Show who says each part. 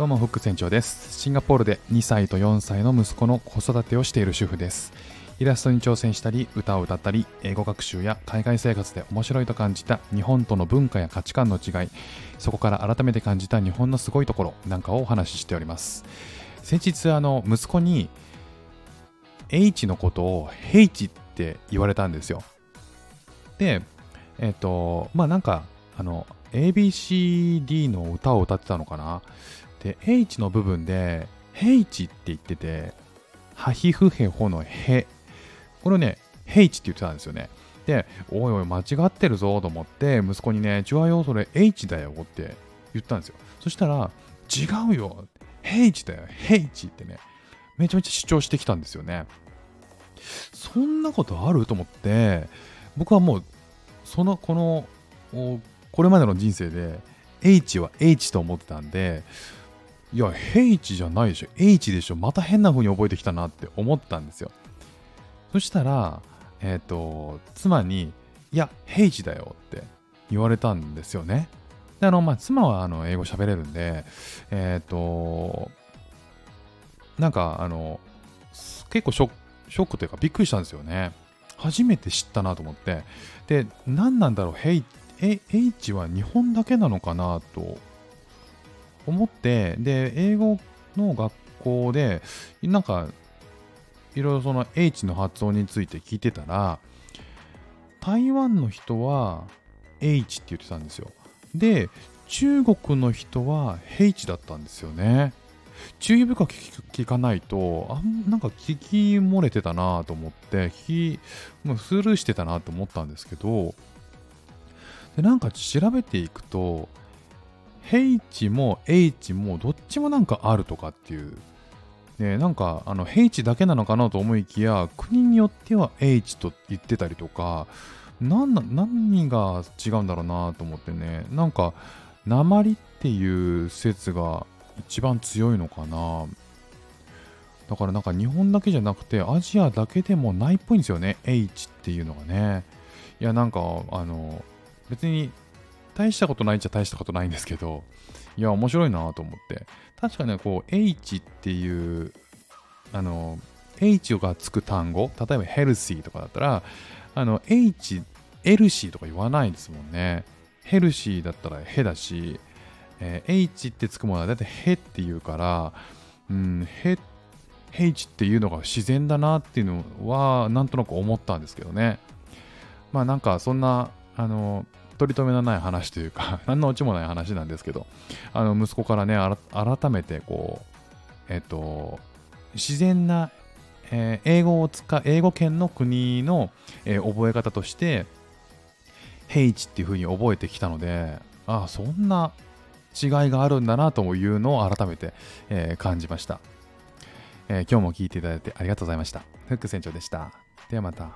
Speaker 1: どうもフック船長です。シンガポールで2歳と4歳の息子の子育てをしている主婦です。イラストに挑戦したり歌を歌ったり英語学習や海外生活で面白いと感じた日本との文化や価値観の違いそこから改めて感じた日本のすごいところなんかをお話ししております。先日あの息子に H のことを H って言われたんですよ。でえっ、とまあなんかあの ABCD の歌を歌ってたのかな。で、H の部分で、ヘイチって言ってて、ハヒフヘホのヘ。これね、ヘイチって言ってたんですよね。で、おいおい、間違ってるぞと思って、息子にね、違うよ、それ H だよって言ったんですよ。そしたら、違うよ、ヘイチだよ、ヘイチってね、めちゃめちゃ主張してきたんですよね。そんなことあると思って、僕はもう、その、この、これまでの人生で、H は H と思ってたんで、いや、H じゃないでしょ。H でしょ。また変な風に覚えてきたなって思ったんですよ。そしたら、えっ、ー、と、妻に、いや、H だよって言われたんですよね。で、あの、まあ、妻はあの英語喋れるんで、えっ、ー、と、なんか、あの、結構ショックというかびっくりしたんですよね。初めて知ったなと思って。で、何なんだろう、H は日本だけなのかなと思って、で、英語の学校で、なんか、いろいろその H の発音について聞いてたら、台湾の人は H って言ってたんですよ。で、中国の人は H だったんですよね。注意深く聞かないと、あんなんか聞き漏れてたなと思って、聞き、もうスルーしてたなと思ったんですけど、でなんか調べていくと、H も H もどっちもなんかあるとかっていう。ね、なんかあの H だけなのかなと思いきや国によっては H と言ってたりとか何何が違うんだろうなと思ってね。なんか鉛っていう説が一番強いのかな。だからなんか日本だけじゃなくてアジアだけでもないっぽいんですよね H っていうのがね。いやなんかあの別に大したことないっちゃ大したことないんですけど、いや、面白いなと思って。確かね、こう、H っていう、あの、H がつく単語、例えばヘルシーとかだったら、あの、H、エルシーとか言わないですもんね。ヘルシーだったらヘだし、えー、H ってつくものはだいたいヘって言うから、うん、ヘ、H っていうのが自然だなっていうのは、なんとなく思ったんですけどね。まあなんか、そんな、あの、取り留めのない話というか 何のオチもない話なんですけど、あの、息子からね、改めて、こう、えっと、自然な、えー、英語を使う、英語圏の国の、えー、覚え方として、ヘイチっていう風に覚えてきたので、ああ、そんな違いがあるんだなというのを改めて、えー、感じました、え今日も聞いていただいてありがとうございました。フック船長でした。ではまた。